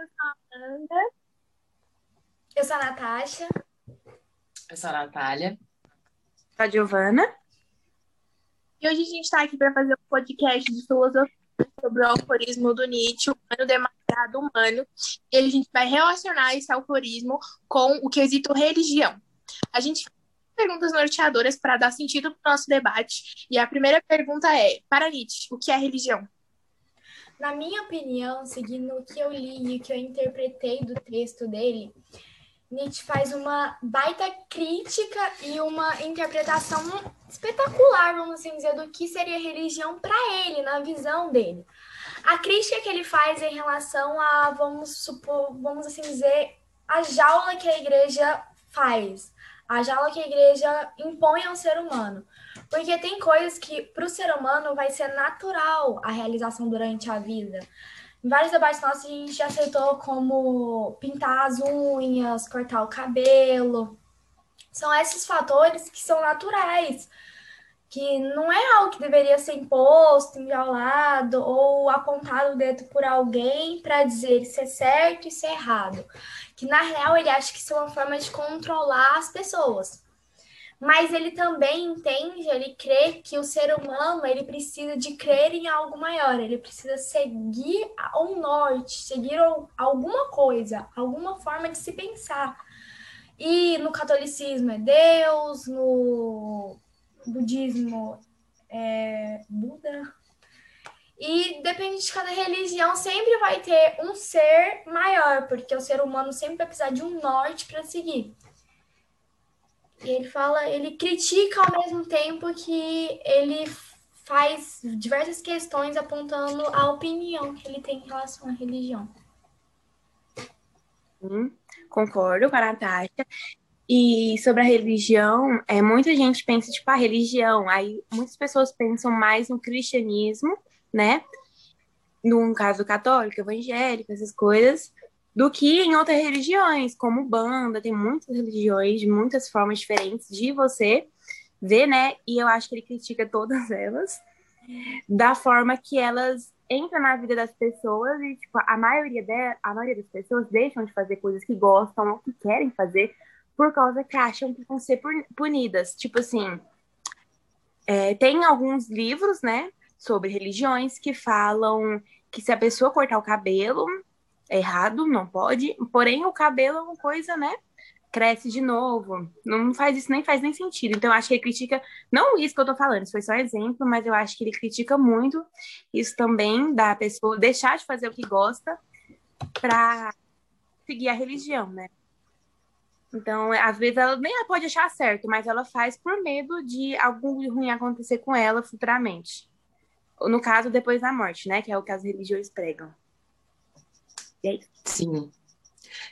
eu sou a Amanda. Eu sou a Natasha. Eu sou a Natália. Sou a Giovana. E hoje a gente está aqui para fazer um podcast de filosofia sobre o alcoolismo do Nietzsche, humano demasiado humano. E a gente vai relacionar esse alcoolismo com o quesito religião. A gente fez perguntas norteadoras para dar sentido para o nosso debate. E a primeira pergunta é: para Nietzsche, o que é religião? Na minha opinião, seguindo o que eu li e o que eu interpretei do texto dele, Nietzsche faz uma baita crítica e uma interpretação espetacular, vamos assim dizer, do que seria religião para ele, na visão dele. A crítica que ele faz em relação a, vamos supor, vamos assim dizer, a jaula que a igreja faz, a jaula que a igreja impõe ao ser humano. Porque tem coisas que para o ser humano vai ser natural a realização durante a vida. Em vários debates nossos a gente já aceitou como pintar as unhas, cortar o cabelo. São esses fatores que são naturais, que não é algo que deveria ser imposto, enviolado ou apontado o dedo por alguém para dizer isso é certo e isso é errado. Que na real ele acha que isso é uma forma de controlar as pessoas mas ele também entende, ele crê que o ser humano ele precisa de crer em algo maior, ele precisa seguir um norte, seguir alguma coisa, alguma forma de se pensar. E no catolicismo é Deus, no budismo é Buda. E depende de cada religião, sempre vai ter um ser maior, porque o ser humano sempre vai precisar de um norte para seguir. E ele fala, ele critica ao mesmo tempo que ele faz diversas questões apontando a opinião que ele tem em relação à religião. Hum, concordo com a Natasha. E sobre a religião, é, muita gente pensa, tipo, a religião, aí muitas pessoas pensam mais no cristianismo, né? No caso católico, evangélico, essas coisas do que em outras religiões, como banda, tem muitas religiões, muitas formas diferentes de você ver, né? E eu acho que ele critica todas elas da forma que elas entram na vida das pessoas e, tipo, a maioria, de, a maioria das pessoas deixam de fazer coisas que gostam ou que querem fazer por causa que acham que vão ser punidas. Tipo assim, é, tem alguns livros, né, sobre religiões que falam que se a pessoa cortar o cabelo, errado, não pode. Porém, o cabelo é uma coisa, né? Cresce de novo. Não faz isso, nem faz nem sentido. Então, eu acho que ele critica, não isso que eu tô falando, isso foi só exemplo, mas eu acho que ele critica muito isso também da pessoa deixar de fazer o que gosta para seguir a religião, né? Então, às vezes ela nem pode achar certo, mas ela faz por medo de algo ruim acontecer com ela futuramente. No caso, depois da morte, né? Que é o que as religiões pregam. E é isso. Sim.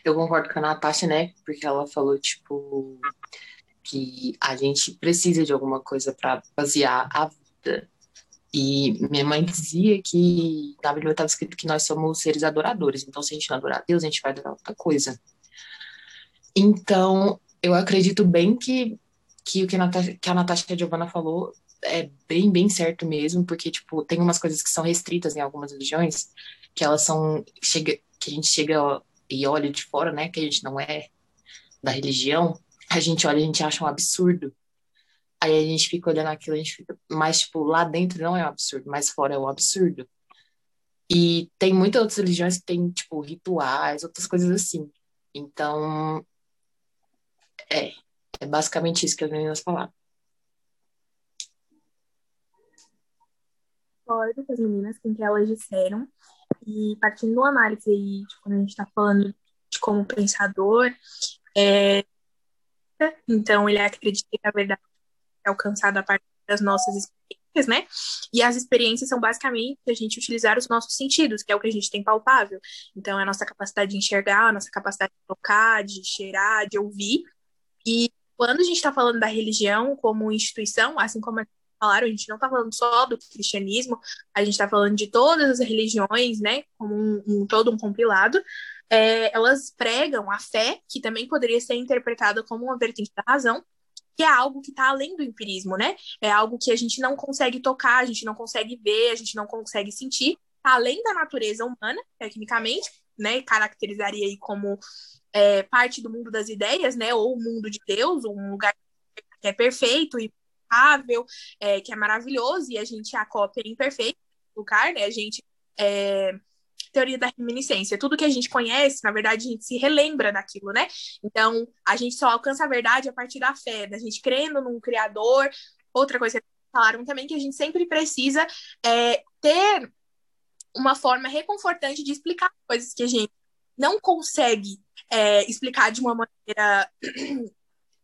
Eu concordo com a Natasha, né? Porque ela falou, tipo, que a gente precisa de alguma coisa para basear a vida. E minha mãe dizia que na Bíblia estava escrito que nós somos seres adoradores. Então, se a gente não adorar a Deus, a gente vai adorar outra coisa. Então, eu acredito bem que, que o que a Natasha, que a Natasha Giovanna falou é bem, bem certo mesmo, porque, tipo, tem umas coisas que são restritas em algumas religiões, que elas são, chega, que a gente chega e olha de fora, né, que a gente não é da religião, a gente olha a gente acha um absurdo. Aí a gente fica olhando aquilo, a gente fica, mas tipo, lá dentro não é um absurdo, mas fora é um absurdo. E tem muitas outras religiões que tem, tipo, rituais, outras coisas assim. Então, é, é basicamente isso que as meninas falaram. Concordo com as meninas com o que elas disseram. E partindo uma análise aí, quando a gente está falando de como pensador, é... então ele acredita que a verdade é alcançada a partir das nossas experiências, né? E as experiências são basicamente a gente utilizar os nossos sentidos, que é o que a gente tem palpável. Então, é a nossa capacidade de enxergar, a nossa capacidade de tocar, de cheirar, de ouvir. E quando a gente está falando da religião como instituição, assim como falaram, a gente não está falando só do cristianismo, a gente está falando de todas as religiões, né, como um, um todo um compilado, é, elas pregam a fé, que também poderia ser interpretada como uma vertente da razão, que é algo que está além do empirismo, né? É algo que a gente não consegue tocar, a gente não consegue ver, a gente não consegue sentir, tá além da natureza humana, tecnicamente, né, caracterizaria aí como é, parte do mundo das ideias, né, ou o mundo de Deus, um lugar que é perfeito e impecável, é, que é maravilhoso, e a gente é a cópia imperfeita do lugar, né, a gente é, teoria da reminiscência. Tudo que a gente conhece, na verdade, a gente se relembra daquilo, né? Então, a gente só alcança a verdade a partir da fé, da gente crendo num criador. Outra coisa que falaram também que a gente sempre precisa é, ter uma forma reconfortante de explicar coisas que a gente não consegue é, explicar de uma maneira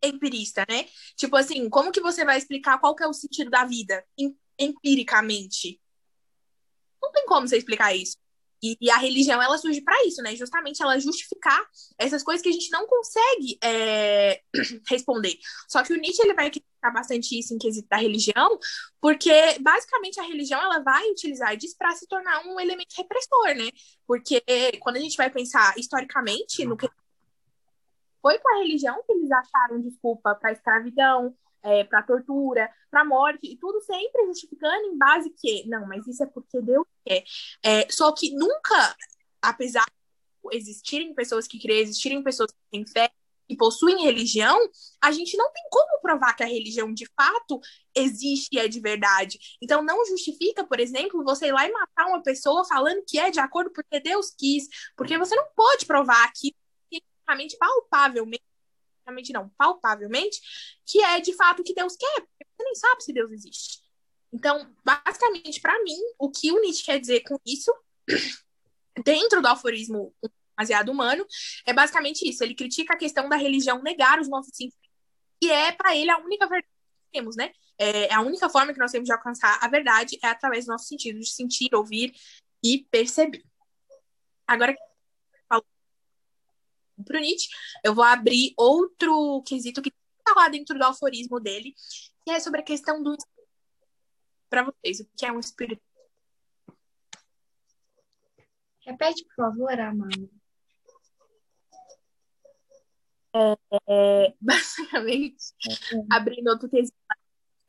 empirista, né? Tipo assim, como que você vai explicar qual que é o sentido da vida empiricamente? Não tem como você explicar isso. E, e a religião, ela surge para isso, né? Justamente ela justificar essas coisas que a gente não consegue é, responder. Só que o Nietzsche, ele vai criticar bastante isso em quesito da religião, porque, basicamente, a religião, ela vai utilizar disso para se tornar um elemento repressor, né? Porque quando a gente vai pensar historicamente no que foi com a religião que eles acharam desculpa para a escravidão, é, para tortura, para morte, e tudo sempre justificando em base que, não, mas isso é porque Deus quer. É, só que nunca, apesar de existirem pessoas que creem, existirem pessoas que têm fé, e possuem religião, a gente não tem como provar que a religião de fato existe e é de verdade. Então não justifica, por exemplo, você ir lá e matar uma pessoa falando que é de acordo porque Deus quis, porque você não pode provar aqui palpavelmente realmente não, palpavelmente, que é de fato o que Deus quer, porque você nem sabe se Deus existe. Então, basicamente, para mim, o que o Nietzsche quer dizer com isso, dentro do aforismo baseado humano, é basicamente isso. Ele critica a questão da religião negar os nossos sentimentos, e é, para ele, a única verdade que temos, né? É a única forma que nós temos de alcançar a verdade é através do nosso sentido de sentir, ouvir e perceber. Agora, para o Nietzsche, eu vou abrir outro quesito que está lá dentro do alforismo dele, que é sobre a questão do para vocês, o que é um espírito. Repete, por favor, Amanda. É, é, basicamente, uhum. abrindo outro quesito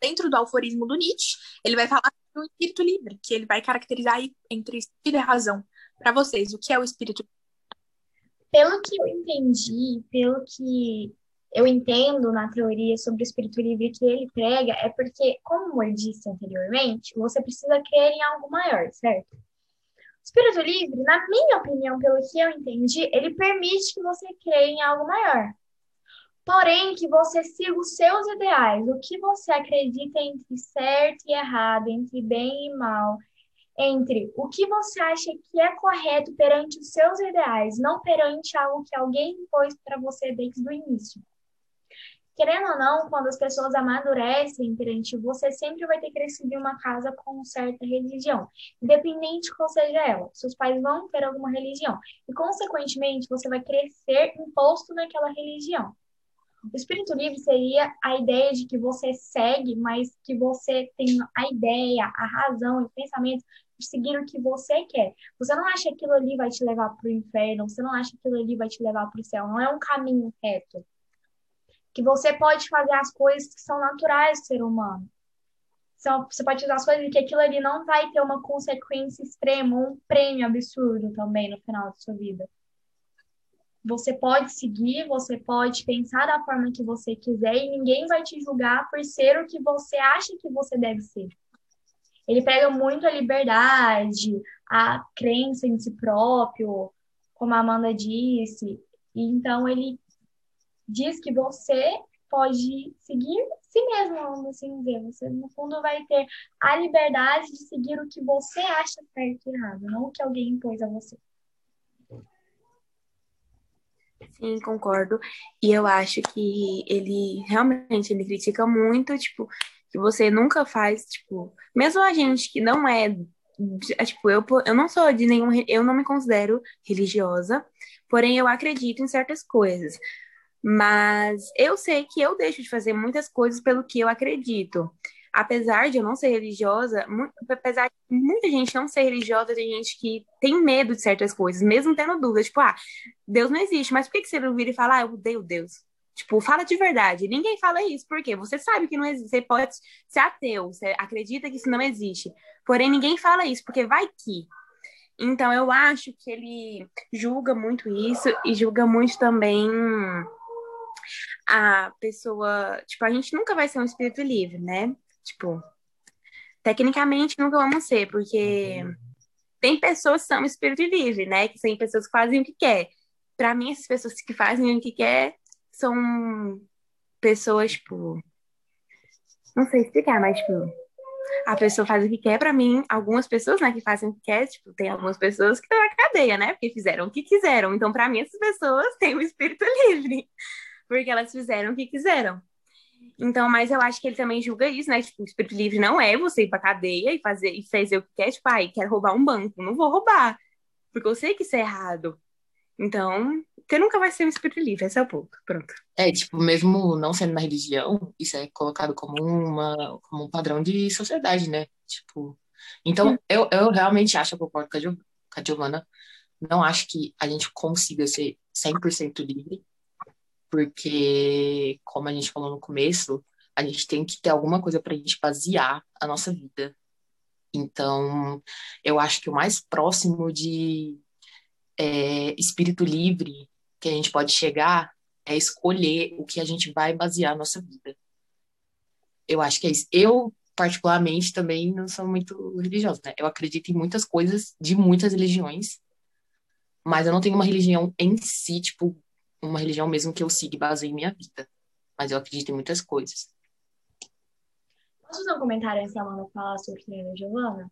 dentro do alforismo do Nietzsche, ele vai falar do espírito livre, que ele vai caracterizar entre espírito e razão. Para vocês, o que é o espírito livre? Pelo que eu entendi, pelo que eu entendo na teoria sobre o espírito livre que ele prega, é porque, como eu disse anteriormente, você precisa crer em algo maior, certo? O espírito livre, na minha opinião, pelo que eu entendi, ele permite que você creia em algo maior. Porém, que você siga os seus ideais, o que você acredita entre certo e errado, entre bem e mal, entre o que você acha que é correto perante os seus ideais, não perante algo que alguém impôs para você desde o início. Querendo ou não, quando as pessoas amadurecem perante você, sempre vai ter crescido em uma casa com certa religião, independente qual seja ela. Seus pais vão ter alguma religião e, consequentemente, você vai crescer imposto naquela religião. O espírito livre seria a ideia de que você segue, mas que você tem a ideia, a razão e o pensamento seguir o que você quer. Você não acha que aquilo ali vai te levar para o inferno, você não acha que aquilo ali vai te levar para o céu, não é um caminho reto. Que você pode fazer as coisas que são naturais do ser humano. Você pode fazer as coisas que aquilo ali não vai ter uma consequência extrema, um prêmio absurdo também no final da sua vida. Você pode seguir, você pode pensar da forma que você quiser e ninguém vai te julgar por ser o que você acha que você deve ser. Ele prega muito a liberdade, a crença em si próprio, como a Amanda disse. E então ele diz que você pode seguir si mesmo, vamos assim dizer. Você, no fundo, vai ter a liberdade de seguir o que você acha certo e errado, não o que alguém impôs a você. Sim, concordo. E eu acho que ele realmente ele critica muito, tipo, que você nunca faz, tipo, mesmo a gente que não é, é, tipo, eu, eu não sou de nenhum, eu não me considero religiosa, porém eu acredito em certas coisas. Mas eu sei que eu deixo de fazer muitas coisas pelo que eu acredito. Apesar de eu não ser religiosa, apesar de muita gente não ser religiosa, tem gente que tem medo de certas coisas, mesmo tendo dúvidas. Tipo, ah, Deus não existe, mas por que você não vira e fala, ah, eu odeio Deus? Tipo, fala de verdade. Ninguém fala isso, porque você sabe que não existe. Você pode ser ateu, você acredita que isso não existe. Porém, ninguém fala isso, porque vai que. Então, eu acho que ele julga muito isso e julga muito também a pessoa. Tipo, a gente nunca vai ser um espírito livre, né? Tipo, tecnicamente nunca vamos ser, porque tem pessoas que são espírito livre, né? Que tem pessoas que fazem o que quer. Para mim, essas pessoas que fazem o que quer são pessoas, tipo. Não sei explicar, mas, tipo, a pessoa faz o que quer. Para mim, algumas pessoas, né, que fazem o que quer, tipo, tem algumas pessoas que estão na cadeia, né? Porque fizeram o que quiseram. Então, para mim, essas pessoas têm o espírito livre, porque elas fizeram o que quiseram. Então, mas eu acho que ele também julga isso, né? Tipo, o espírito livre não é você ir pra cadeia e fazer e fazer o que quer, tipo, ai, quero roubar um banco. Não vou roubar. Porque eu sei que isso é errado. Então, você nunca vai ser um espírito livre, esse é o ponto. Pronto. É, tipo, mesmo não sendo na religião, isso é colocado como, uma, como um padrão de sociedade, né? Tipo. Então, eu, eu realmente acho, eu concordo com a, com a Giovana, não acho que a gente consiga ser 100% livre, porque, como a gente falou no começo, a gente tem que ter alguma coisa para a gente basear a nossa vida. Então, eu acho que o mais próximo de é, espírito livre que a gente pode chegar é escolher o que a gente vai basear a nossa vida. Eu acho que é isso. Eu, particularmente, também não sou muito religiosa, né? Eu acredito em muitas coisas de muitas religiões, mas eu não tenho uma religião em si, tipo, uma religião mesmo que eu siga e baseie minha vida. Mas eu acredito em muitas coisas. Posso fazer um comentário antes da Amanda falar sobre da Giovana?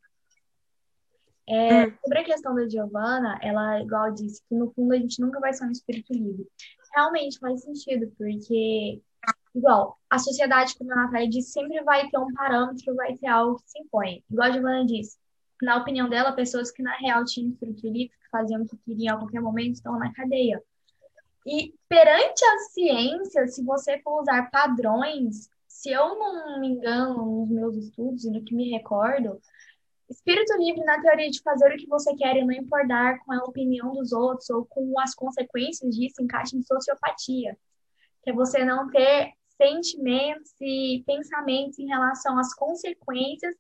É, hum. Sobre a questão da Giovana, ela, igual disse, que no fundo a gente nunca vai ser um espírito livre. Realmente faz sentido, porque, igual, a sociedade, como a Natália disse, sempre vai ter um parâmetro, vai ter algo que se impõe. Igual a Giovana disse, na opinião dela, pessoas que na real tinham espírito livre, que faziam o que queriam a qualquer momento, estão na cadeia. E perante a ciência, se você for usar padrões, se eu não me engano nos meus estudos e no que me recordo, espírito livre na teoria de fazer o que você quer e não importar com a opinião dos outros ou com as consequências disso encaixa em sociopatia, que é você não ter sentimentos e pensamentos em relação às consequências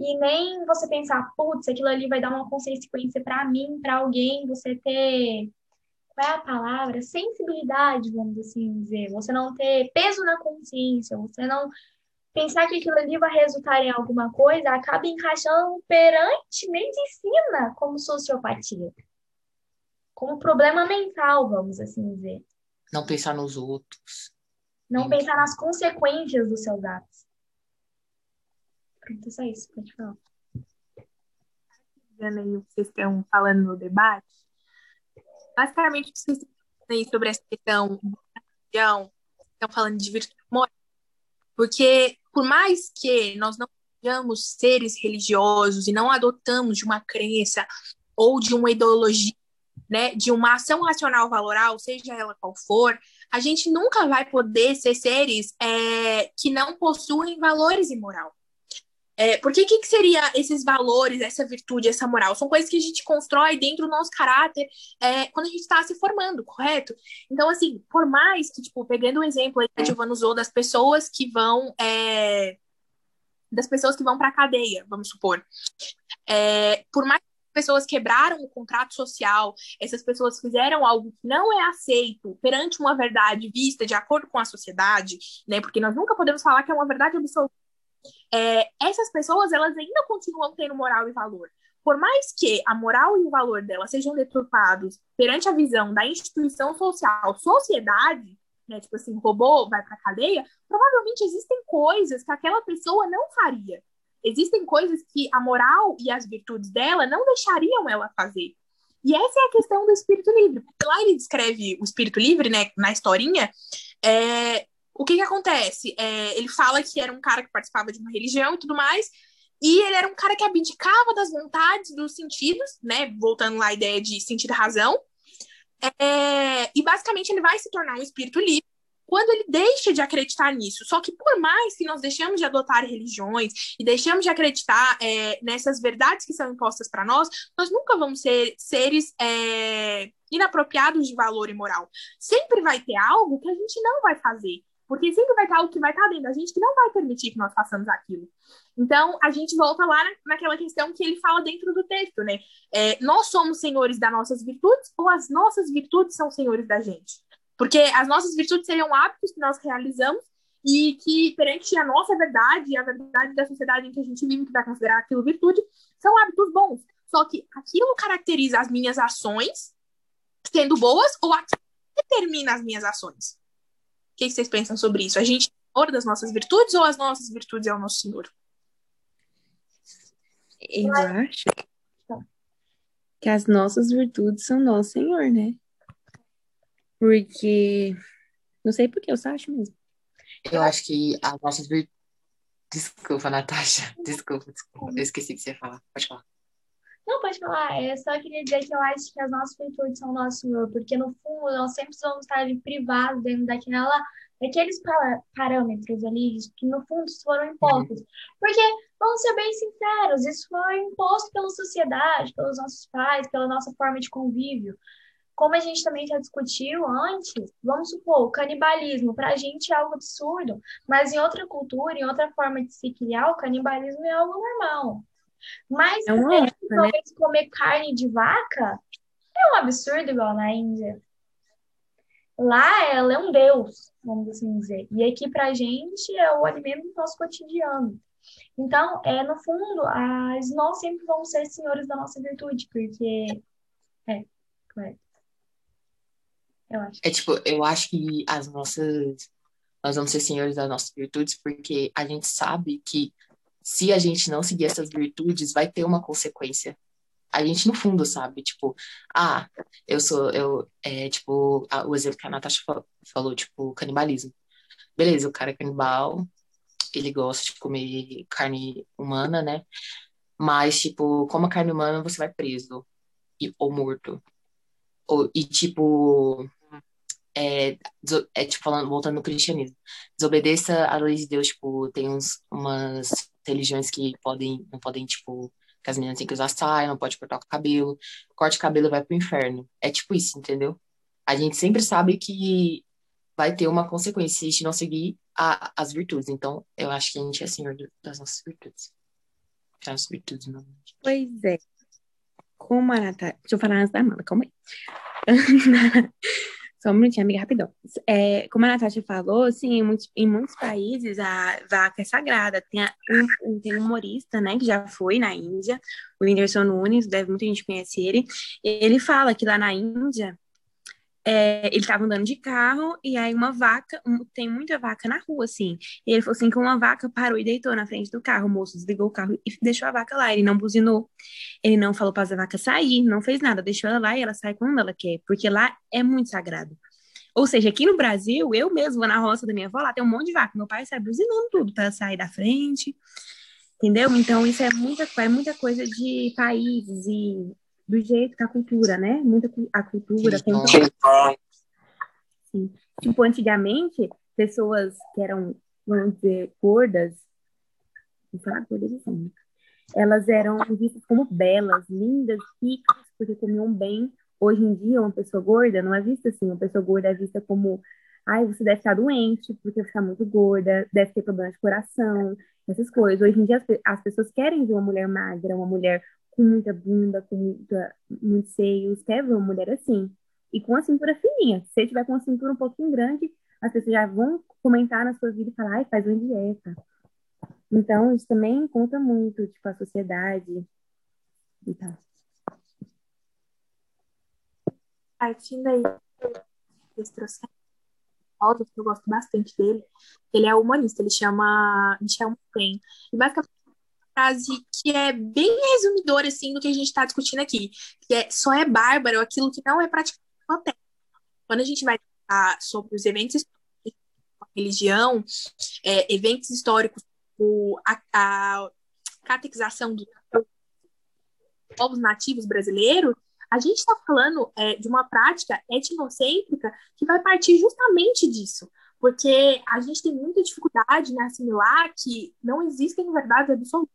e nem você pensar, putz, aquilo ali vai dar uma consequência para mim, para alguém, você ter qual é a palavra? Sensibilidade, vamos assim dizer. Você não ter peso na consciência, você não pensar que aquilo ali vai resultar em alguma coisa, acaba encaixando perante medicina como sociopatia. Como problema mental, vamos assim dizer. Não pensar nos outros. Não pensar nas consequências dos seus atos. Pronto, é só isso, pode falar. Vocês estão falando no debate, basicamente vocês aí sobre essa questão religião, estão falando de virtude moral. Porque por mais que nós não sejamos seres religiosos e não adotamos de uma crença ou de uma ideologia, né, de uma ação racional valoral, seja ela qual for, a gente nunca vai poder ser seres é, que não possuem valores e moral. É, porque o que, que seria esses valores, essa virtude, essa moral? São coisas que a gente constrói dentro do nosso caráter é, quando a gente está se formando, correto? Então, assim, por mais que, tipo, pegando o um exemplo aí que a Giovana usou das pessoas que vão. É, das pessoas que vão para a cadeia, vamos supor. É, por mais que pessoas quebraram o contrato social, essas pessoas fizeram algo que não é aceito perante uma verdade vista de acordo com a sociedade, né? Porque nós nunca podemos falar que é uma verdade absoluta é, essas pessoas elas ainda continuam tendo moral e valor. Por mais que a moral e o valor delas sejam deturpados perante a visão da instituição social, sociedade, né, tipo assim, robô vai para cadeia, provavelmente existem coisas que aquela pessoa não faria. Existem coisas que a moral e as virtudes dela não deixariam ela fazer. E essa é a questão do espírito livre. Porque lá ele descreve o espírito livre, né, na historinha, é, o que que acontece? É, ele fala que era um cara que participava de uma religião e tudo mais, e ele era um cara que abdicava das vontades, dos sentidos, né? Voltando lá à ideia de sentido razão. É, e basicamente ele vai se tornar um espírito livre quando ele deixa de acreditar nisso. Só que por mais que nós deixamos de adotar religiões e deixamos de acreditar é, nessas verdades que são impostas para nós, nós nunca vamos ser seres é, inapropriados de valor e moral. Sempre vai ter algo que a gente não vai fazer. Porque sempre vai estar o que vai estar dentro da gente que não vai permitir que nós façamos aquilo. Então, a gente volta lá naquela questão que ele fala dentro do texto, né? É, nós somos senhores das nossas virtudes ou as nossas virtudes são senhores da gente? Porque as nossas virtudes seriam hábitos que nós realizamos e que, perante a nossa verdade e a verdade da sociedade em que a gente vive, que vai considerar aquilo virtude, são hábitos bons. Só que aquilo caracteriza as minhas ações sendo boas ou aquilo determina as minhas ações? O que vocês pensam sobre isso? A gente é senhor das nossas virtudes ou as nossas virtudes é o nosso senhor? Eu acho que as nossas virtudes são nosso Senhor, né? Porque. Não sei por que, eu só acho mesmo. Eu acho que as nossas virtudes. Desculpa, Natasha. Desculpa, desculpa. Eu esqueci que você ia falar. Pode falar. Não, pode falar. Eu só queria dizer que eu acho que as nossas virtudes são nosso Senhor, porque no fundo nós sempre vamos estar privados dentro daquela, daqueles parâmetros ali, que no fundo foram impostos. Uhum. Porque, vamos ser bem sinceros, isso foi imposto pela sociedade, pelos nossos pais, pela nossa forma de convívio. Como a gente também já discutiu antes, vamos supor, o canibalismo para a gente é algo absurdo, mas em outra cultura, em outra forma de se criar, o canibalismo é algo normal. Mas, é uma né? comer carne de vaca é um absurdo igual na Índia. Lá ela é um deus, vamos assim dizer. E aqui pra gente é o alimento do nosso cotidiano. Então, é no fundo, as, nós sempre vamos ser senhores da nossa virtude, porque. É, correto. Eu acho. É tipo, eu acho que as nossas. Nós vamos ser senhores das nossas virtudes porque a gente sabe que se a gente não seguir essas virtudes, vai ter uma consequência. A gente, no fundo, sabe? Tipo, ah, eu sou, eu, é, tipo, a, o exemplo que a Natasha falou, tipo, canibalismo. Beleza, o cara é canibal, ele gosta de comer carne humana, né? Mas, tipo, como a carne humana, você vai preso e, ou morto. Ou, e, tipo, é, é, tipo, falando, voltando no cristianismo, desobedeça a lei de Deus, tipo, tem uns, umas religiões que podem, não podem, tipo, que as meninas têm que usar saia, não pode cortar o cabelo, corte o cabelo vai pro inferno. É tipo isso, entendeu? A gente sempre sabe que vai ter uma consequência se a gente não seguir a, as virtudes. Então, eu acho que a gente é senhor das nossas virtudes. Das virtudes, não. Pois é. Como a Natália. Deixa eu falar antes da Amanda, calma aí. Só um minutinho, amiga, rapidão. É, como a Natasha falou, assim, em muitos, em muitos países a vaca é sagrada. Tem, a, um, tem um humorista, né, que já foi na Índia, o Whindersson Nunes, deve muita gente conhece ele. Ele fala que lá na Índia é, ele estava andando de carro e aí uma vaca, um, tem muita vaca na rua, assim. E ele falou assim que uma vaca parou e deitou na frente do carro. O moço desligou o carro e deixou a vaca lá. Ele não buzinou, ele não falou para a vaca sair, não fez nada, deixou ela lá e ela sai quando ela quer, porque lá é muito sagrado. Ou seja, aqui no Brasil, eu mesmo vou na roça da minha avó, lá tem um monte de vaca. Meu pai sai buzinando tudo para sair da frente. Entendeu? Então, isso é muita, é muita coisa de países e do jeito que a cultura, né? Muita a cultura. Sim. Tipo, antigamente, pessoas que eram, vamos dizer, gordas, vou falar gordas assim, elas eram vistas como belas, lindas, ricas, porque comiam bem. Hoje em dia, uma pessoa gorda não é vista assim. Uma pessoa gorda é vista como, ai, você deve estar doente, porque você está muito gorda, deve ter problema de coração, essas coisas. Hoje em dia, as, as pessoas querem ver uma mulher magra, uma mulher com muita bunda, com muita, muitos seios, quer ver uma mulher assim. E com a cintura fininha. Se tiver com a cintura um pouquinho grande, as pessoas já vão comentar na sua vida e falar, ai, faz uma dieta. Então, isso também conta muito, tipo, a sociedade e tal. Partindo aí desse que eu gosto bastante dele, ele é humanista, ele chama Michel Montaigne. E basicamente frase que é bem resumidora, assim, do que a gente está discutindo aqui, que é só é bárbaro aquilo que não é praticado na. Quando a gente vai falar sobre os eventos históricos, religião, é, eventos históricos, o, a, a catequização dos povos nativos brasileiros, a gente está falando é, de uma prática etnocêntrica que vai partir justamente disso porque a gente tem muita dificuldade em assimilar que não existem verdades absolutas.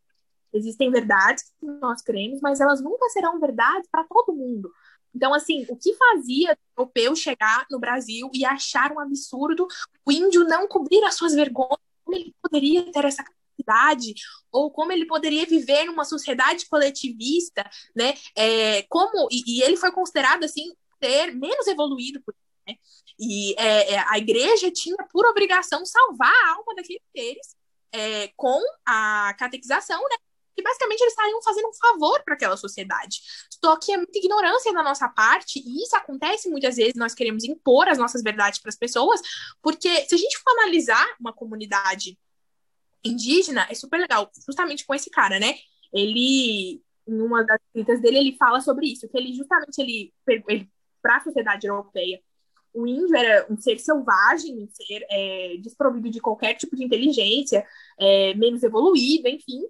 Existem verdades que nós cremos, mas elas nunca serão verdades para todo mundo. Então, assim, o que fazia o europeu chegar no Brasil e achar um absurdo o índio não cobrir as suas vergonhas? Como ele poderia ter essa felicidade, ou como ele poderia viver numa sociedade coletivista, né? É, como e, e, ele foi considerado assim ser menos evoluído por né? E é, é, a igreja tinha por obrigação salvar a alma daqueles seres é, com a catequização, né? Que basicamente eles estariam fazendo um favor para aquela sociedade. Só que é muita ignorância da nossa parte, e isso acontece muitas vezes, nós queremos impor as nossas verdades para as pessoas, porque se a gente for analisar uma comunidade indígena, é super legal, justamente com esse cara, né? Ele, em uma das escritas dele, ele fala sobre isso, que ele justamente, ele, ele para a sociedade europeia, o índio era um ser selvagem, um ser é, desprovido de qualquer tipo de inteligência, é, menos evoluído, enfim.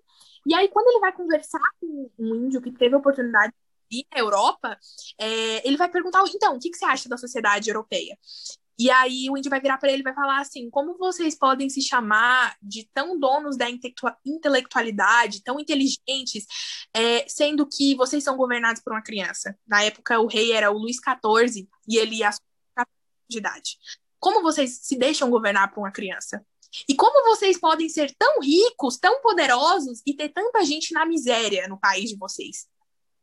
E aí, quando ele vai conversar com um índio que teve a oportunidade de ir à Europa, é, ele vai perguntar, então, o que, que você acha da sociedade europeia? E aí o índio vai virar para ele e vai falar assim: como vocês podem se chamar de tão donos da intelectualidade, tão inteligentes, é, sendo que vocês são governados por uma criança? Na época o rei era o Luís XIV e ele ia de idade. Como vocês se deixam governar por uma criança? E como vocês podem ser tão ricos, tão poderosos e ter tanta gente na miséria no país de vocês?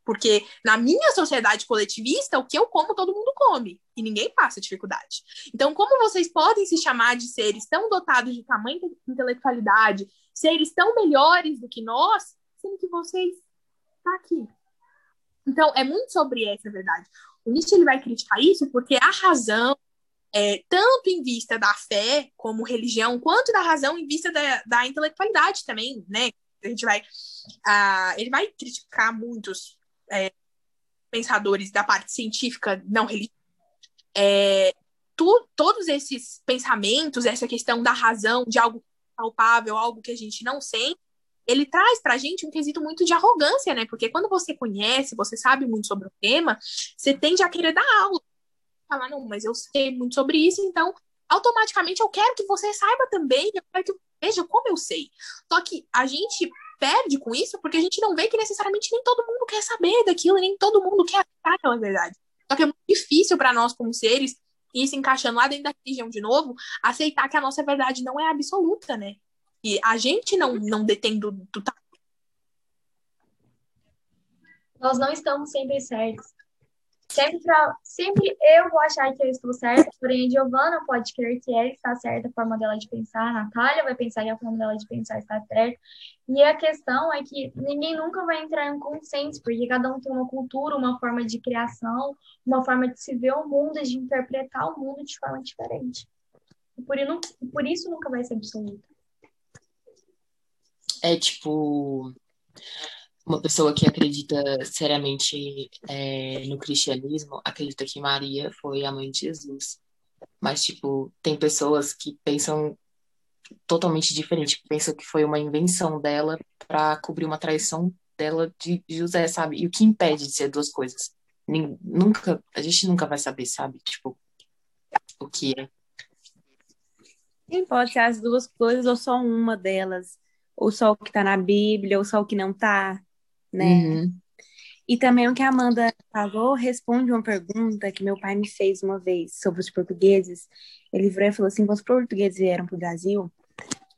Porque na minha sociedade coletivista, o que eu como, todo mundo come. E ninguém passa dificuldade. Então, como vocês podem se chamar de seres tão dotados de tamanho e intelectualidade, seres tão melhores do que nós, sendo que vocês estão tá aqui? Então, é muito sobre essa verdade. O Nietzsche ele vai criticar isso porque a razão, é, tanto em vista da fé como religião, quanto da razão em vista da, da intelectualidade também, né? A gente vai, uh, ele vai criticar muitos é, pensadores da parte científica não religiosa. É, tu, todos esses pensamentos, essa questão da razão, de algo palpável, algo que a gente não sente, ele traz para a gente um quesito muito de arrogância, né? Porque quando você conhece, você sabe muito sobre o tema, você tende a querer dar aula falar, não, mas eu sei muito sobre isso, então automaticamente eu quero que você saiba também, eu quero que veja como eu sei. Só que a gente perde com isso porque a gente não vê que necessariamente nem todo mundo quer saber daquilo, nem todo mundo quer aceitar aquela verdade. Só que é muito difícil para nós como seres, e se encaixando lá dentro da religião de novo, aceitar que a nossa verdade não é absoluta, né? E a gente não, não detém do, do... Nós não estamos sempre certos. Sempre, pra, sempre eu vou achar que eu estou certa, porém a Giovana pode crer que ela está certa, a forma dela de pensar, a Natália vai pensar que a forma dela de pensar está certa. E a questão é que ninguém nunca vai entrar em consenso, porque cada um tem uma cultura, uma forma de criação, uma forma de se ver o mundo, de interpretar o mundo de forma diferente. E por, por isso nunca vai ser absoluto. É tipo uma pessoa que acredita seriamente é, no cristianismo acredita que Maria foi a mãe de Jesus. Mas, tipo, tem pessoas que pensam totalmente diferente, que pensam que foi uma invenção dela para cobrir uma traição dela de José, sabe? E o que impede de ser duas coisas? Nunca, a gente nunca vai saber, sabe? Tipo, o que é. Quem pode ser as duas coisas ou só uma delas? Ou só o que tá na Bíblia, ou só o que não tá? Né? Uhum. E também o que a Amanda falou responde uma pergunta que meu pai me fez uma vez sobre os portugueses. Ele virou e falou assim: quando os portugueses vieram para o Brasil,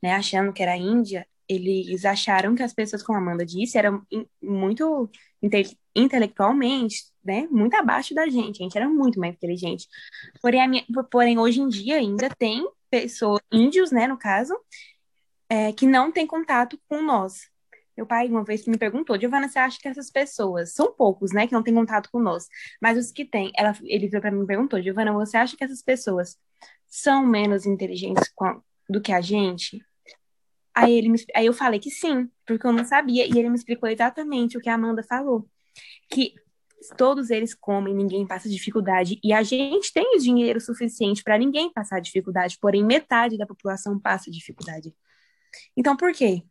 né, achando que era Índia, eles acharam que as pessoas, como a Amanda disse, eram muito inte intelectualmente, né, muito abaixo da gente. A gente era muito mais inteligente. Porém, minha, porém hoje em dia ainda tem pessoas, índios, né, no caso, é, que não têm contato com nós, meu pai, uma vez, me perguntou, Giovana, você acha que essas pessoas, são poucos, né, que não têm contato nós, mas os que têm, ela, ele veio para mim e perguntou, Giovana, você acha que essas pessoas são menos inteligentes do que a gente? Aí, ele me, aí eu falei que sim, porque eu não sabia, e ele me explicou exatamente o que a Amanda falou, que todos eles comem, ninguém passa dificuldade, e a gente tem o dinheiro suficiente para ninguém passar dificuldade, porém metade da população passa dificuldade. Então, por quê?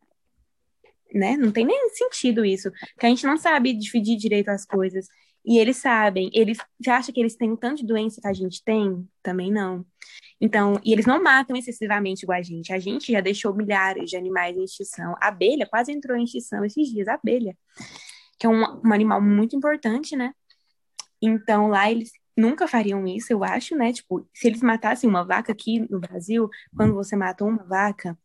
Né? Não tem nem sentido isso, que a gente não sabe dividir direito as coisas. E eles sabem, eles você acha que eles têm tanto de doença que a gente tem? Também não. Então, e eles não matam excessivamente igual a gente. A gente já deixou milhares de animais em extinção. A abelha quase entrou em extinção esses dias, a abelha, que é um, um animal muito importante, né? Então, lá eles nunca fariam isso, eu acho, né? Tipo, se eles matassem uma vaca aqui no Brasil, quando você matou uma vaca,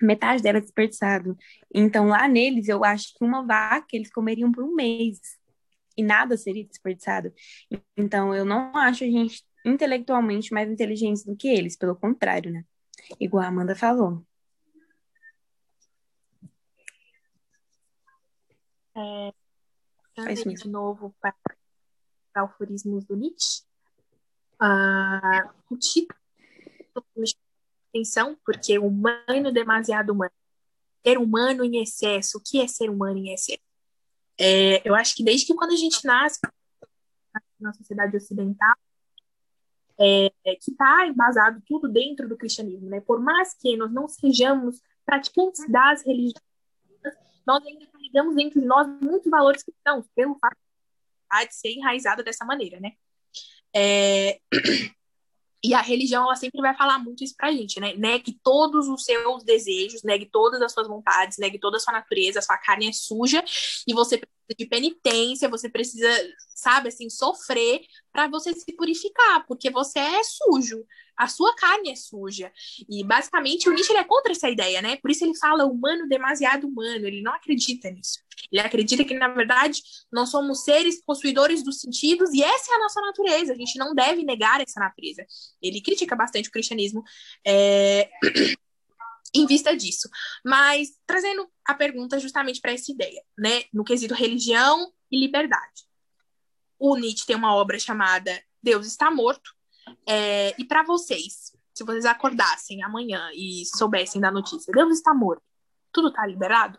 metade dela é desperdiçado. Então, lá neles, eu acho que uma vaca eles comeriam por um mês e nada seria desperdiçado. Então, eu não acho a gente intelectualmente mais inteligentes do que eles, pelo contrário, né? Igual a Amanda falou. É, Faz de novo para aforismos do Nietzsche. Uh, o título atenção, porque humano demasiado humano. Ser humano em excesso. O que é ser humano em excesso? É, eu acho que desde que quando a gente nasce na sociedade ocidental, é, que está embasado tudo dentro do cristianismo, né? Por mais que nós não sejamos praticantes das religiões, nós ainda carregamos dentro de nós muitos valores cristãos, pelo fato de ser enraizada dessa maneira, né? É... E a religião, ela sempre vai falar muito isso pra gente, né? Negue todos os seus desejos, negue todas as suas vontades, negue toda a sua natureza, a sua carne é suja e você precisa de penitência, você precisa, sabe, assim, sofrer para você se purificar, porque você é sujo, a sua carne é suja. E basicamente o Nietzsche é contra essa ideia, né? Por isso ele fala humano demasiado humano, ele não acredita nisso. Ele acredita que, na verdade, nós somos seres possuidores dos sentidos e essa é a nossa natureza. A gente não deve negar essa natureza. Ele critica bastante o cristianismo é... em vista disso. Mas trazendo a pergunta justamente para essa ideia, né? No quesito religião e liberdade. O Nietzsche tem uma obra chamada Deus está morto. É... e para vocês, se vocês acordassem amanhã e soubessem da notícia, Deus está morto, tudo está liberado?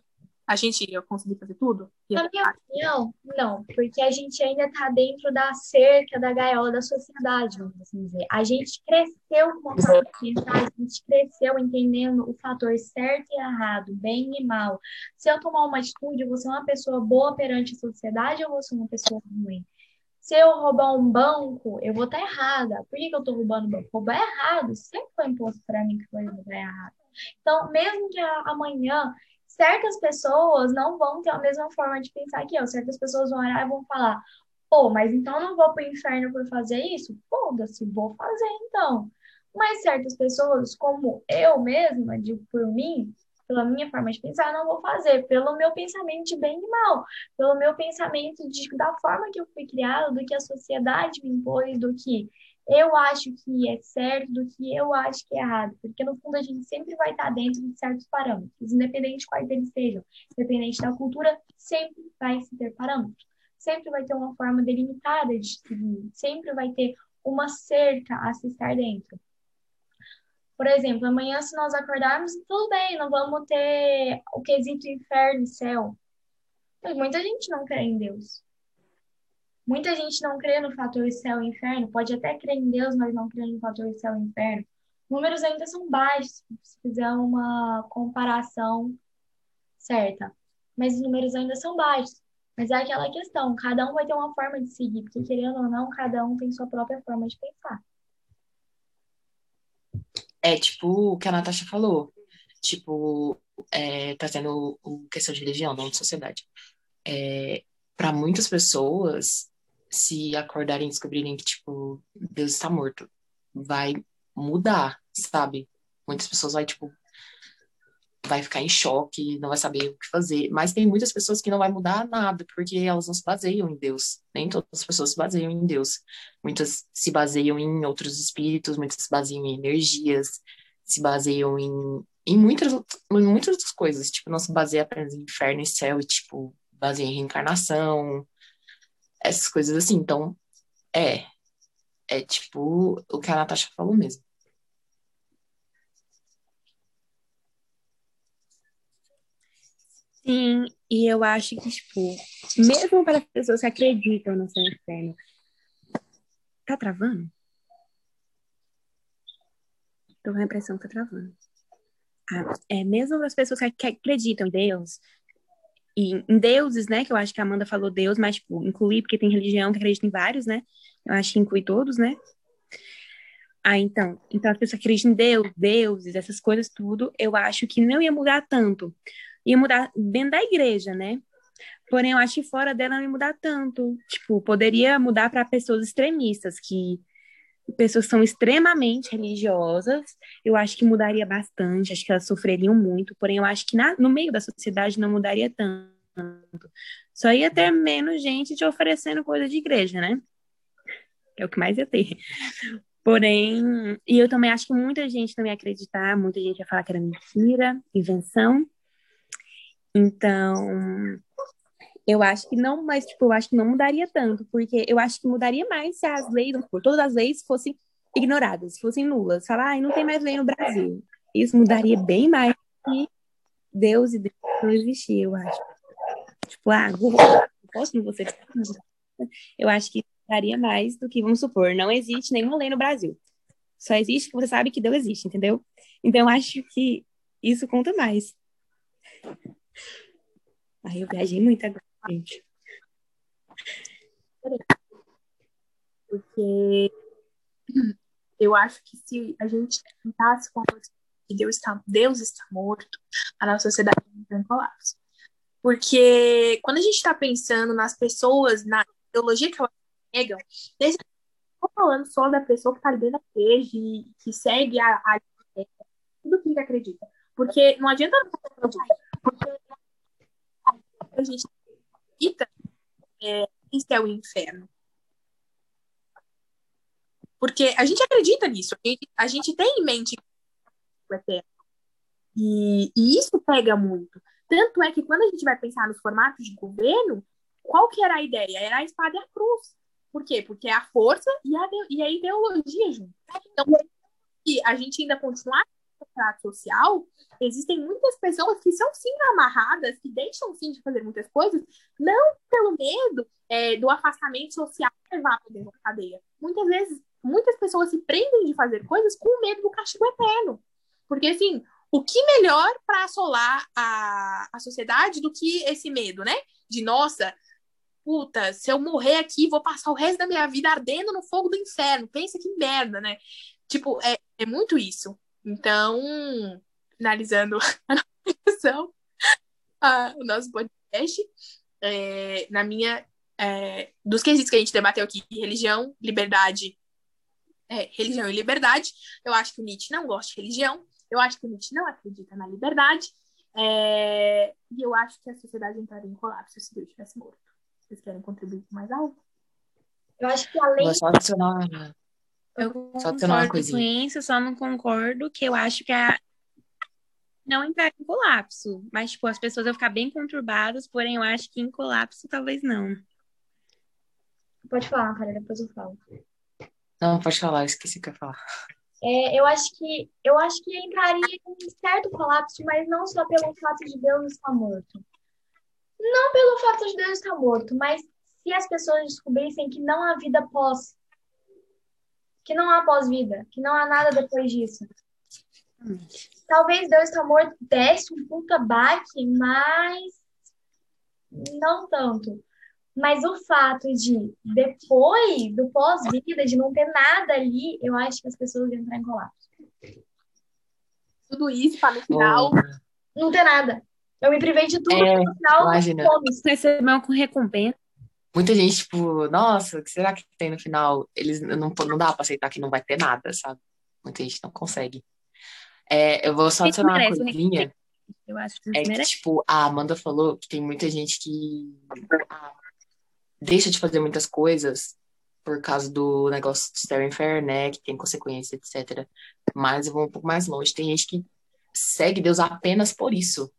A gente ia conseguir fazer tudo? Na minha opinião, não, porque a gente ainda está dentro da cerca, da gaiola da sociedade, vamos assim dizer. A gente cresceu com uma forma de pensar, a gente cresceu entendendo o fator certo e errado, bem e mal. Se eu tomar uma atitude, eu vou ser uma pessoa boa perante a sociedade ou vou ser uma pessoa ruim? Se eu roubar um banco, eu vou estar errada. Por que, que eu estou roubando o banco? Roubar é errado. Sempre foi imposto para mim que foi roubar errado. Então, mesmo que amanhã certas pessoas não vão ter a mesma forma de pensar que eu. Certas pessoas vão olhar e vão falar: pô, mas então não vou pro inferno por fazer isso? Foda-se, vou fazer então. Mas certas pessoas, como eu mesma, digo por mim, pela minha forma de pensar, não vou fazer, pelo meu pensamento de bem e mal, pelo meu pensamento de, da forma que eu fui criada, do que a sociedade me impôs, do que eu acho que é certo do que eu acho que é errado, porque no fundo a gente sempre vai estar dentro de certos parâmetros, independente de quais eles sejam, independente da cultura, sempre vai se ter parâmetros, sempre vai ter uma forma delimitada de seguir, sempre vai ter uma cerca a se estar dentro. Por exemplo, amanhã se nós acordarmos, tudo bem, não vamos ter o quesito inferno e céu. Mas muita gente não crê em Deus. Muita gente não crê no fator céu e inferno, pode até crer em Deus, mas não crê no fator céu e inferno. Números ainda são baixos, se fizer uma comparação certa. Mas os números ainda são baixos. Mas é aquela questão, cada um vai ter uma forma de seguir, porque querendo ou não, cada um tem sua própria forma de pensar. É tipo o que a Natasha falou. Tipo, é, trazendo o questão de religião, não de sociedade. É, para muitas pessoas, se acordarem e descobrirem que, tipo, Deus está morto, vai mudar, sabe? Muitas pessoas vai, tipo, vai ficar em choque, não vai saber o que fazer. Mas tem muitas pessoas que não vai mudar nada, porque elas não se baseiam em Deus. Nem todas as pessoas se baseiam em Deus. Muitas se baseiam em outros espíritos, muitas se baseiam em energias, se baseiam em, em, muitas, em muitas outras coisas. Tipo, não se baseia apenas em inferno e céu, e, tipo, baseia em reencarnação, essas coisas assim. Então, é. É tipo o que a Natasha falou mesmo. Sim, e eu acho que, tipo, mesmo para as pessoas que acreditam no seu inferno, tá travando? Tô com a impressão que tá travando. Ah, é, mesmo para as pessoas que acreditam em Deus, e em deuses, né? Que eu acho que a Amanda falou Deus, mas, tipo, incluir, porque tem religião que acredita em vários, né? Eu acho que inclui todos, né? Ah, então. Então, as pessoas acreditam em Deus, deuses, essas coisas tudo, eu acho que não ia mudar tanto. Ia mudar dentro da igreja, né? Porém, eu acho que fora dela não ia mudar tanto. Tipo, poderia mudar para pessoas extremistas que pessoas são extremamente religiosas, eu acho que mudaria bastante, acho que elas sofreriam muito, porém eu acho que na, no meio da sociedade não mudaria tanto. Só ia ter menos gente te oferecendo coisa de igreja, né? É o que mais ia ter. Porém, e eu também acho que muita gente não ia acreditar, muita gente ia falar que era mentira, invenção. Então, eu acho que não, mas tipo, eu acho que não mudaria tanto, porque eu acho que mudaria mais se as leis, todas as leis fossem ignoradas, fossem nulas. Falar, ah, não tem mais lei no Brasil. Isso mudaria bem mais que Deus e Deus não existir, eu acho. Tipo, ah, vou, posso não você Eu acho que mudaria mais do que, vamos supor, não existe nenhuma lei no Brasil. Só existe que você sabe que Deus existe, entendeu? Então, eu acho que isso conta mais. Aí eu viajei muito agora, gente. Porque eu acho que se a gente tentasse com que Deus está, Deus está morto, a nossa sociedade entra em colapso. Porque quando a gente está pensando nas pessoas, na ideologia que elas pegam, estou falando só da pessoa que está ali dentro da igreja e que segue a, a tudo que acredita. Porque não adianta porque a gente acredita é, em céu e inferno. Porque a gente acredita nisso, a gente, a gente tem em mente o eterno. E, e, isso pega muito. Tanto é que quando a gente vai pensar nos formatos de governo, qual que era a ideia? Era a espada e a cruz. Por quê? Porque é a força e a, e a ideologia junto. Então, se a gente ainda continuar contrato social, existem muitas pessoas que são sim amarradas, que deixam sim de fazer muitas coisas, não pelo medo é, do afastamento social levar para dentro da cadeia. Muitas vezes muitas pessoas se prendem de fazer coisas com medo do castigo eterno. Porque, assim, o que melhor para assolar a, a sociedade do que esse medo, né? De, nossa, puta, se eu morrer aqui, vou passar o resto da minha vida ardendo no fogo do inferno. Pensa que merda, né? Tipo, é, é muito isso. Então, finalizando a nossa a, o nosso podcast, é, na minha. É, dos quesitos que a gente debateu aqui, religião, liberdade é, religião e liberdade. Eu acho que o Nietzsche não gosta de religião. Eu acho que o Nietzsche não acredita na liberdade. É, e eu acho que a sociedade entraria em colapso se Deus estivesse morto. Vocês querem contribuir com mais algo? Eu acho que além. Vou só adicionar. Eu só coisinha. com isso, só não concordo que eu acho que a não entrar em colapso. Mas, tipo, as pessoas vão ficar bem conturbadas, porém eu acho que em colapso talvez não. Pode falar, cara, depois eu falo. Não, pode falar, esqueci o que eu ia falar. É, eu acho que eu acho que entraria em um certo colapso, mas não só pelo fato de Deus estar morto. Não pelo fato de Deus estar morto, mas se as pessoas descobrissem que não há vida após, que não há pós-vida, que não há nada depois disso. Talvez Deus está morto desse um puta baque, mas não tanto. Mas o fato de, depois do pós-vida, de não ter nada ali, eu acho que as pessoas iam entrar em colapso. Tudo isso para no final. Oh. Não ter nada. Eu me privei de tudo é, no final. Imagina. Recebeu com recompensa. Muita gente, tipo, nossa, o que será que tem no final? Eles não, não dá pra aceitar que não vai ter nada, sabe? Muita gente não consegue. É, eu vou só adicionar uma coisinha. Eu acho que é que, tipo, a Amanda falou que tem muita gente que ah, deixa de fazer muitas coisas por causa do negócio de Sterling Fair, né, que tem consequência, etc. Mas eu vou um pouco mais longe. Tem gente que segue Deus apenas por isso.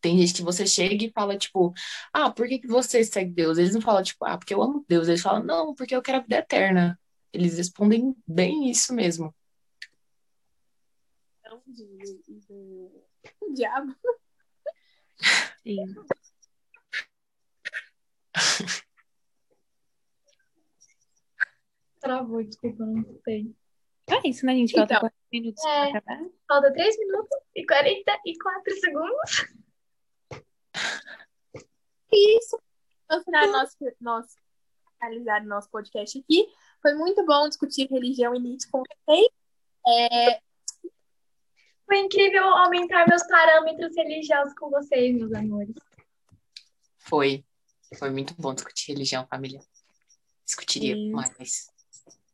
Tem gente que você chega e fala, tipo, ah, por que, que você segue Deus? Eles não falam, tipo, ah, porque eu amo Deus. Eles falam, não, porque eu quero a vida eterna. Eles respondem bem isso mesmo. O diabo. Sim. Travou, desculpa, não sei. É isso, né, gente? Falta Então, 4 minutos é. Falta 3 minutos e 44 segundos. Isso. No final, nosso, nosso, finalizar nosso podcast aqui. Foi muito bom discutir religião e Nietzsche com vocês. É, Foi incrível aumentar meus parâmetros religiosos com vocês, meus amores. Foi. Foi muito bom discutir religião, família. Discutiria Sim. mais.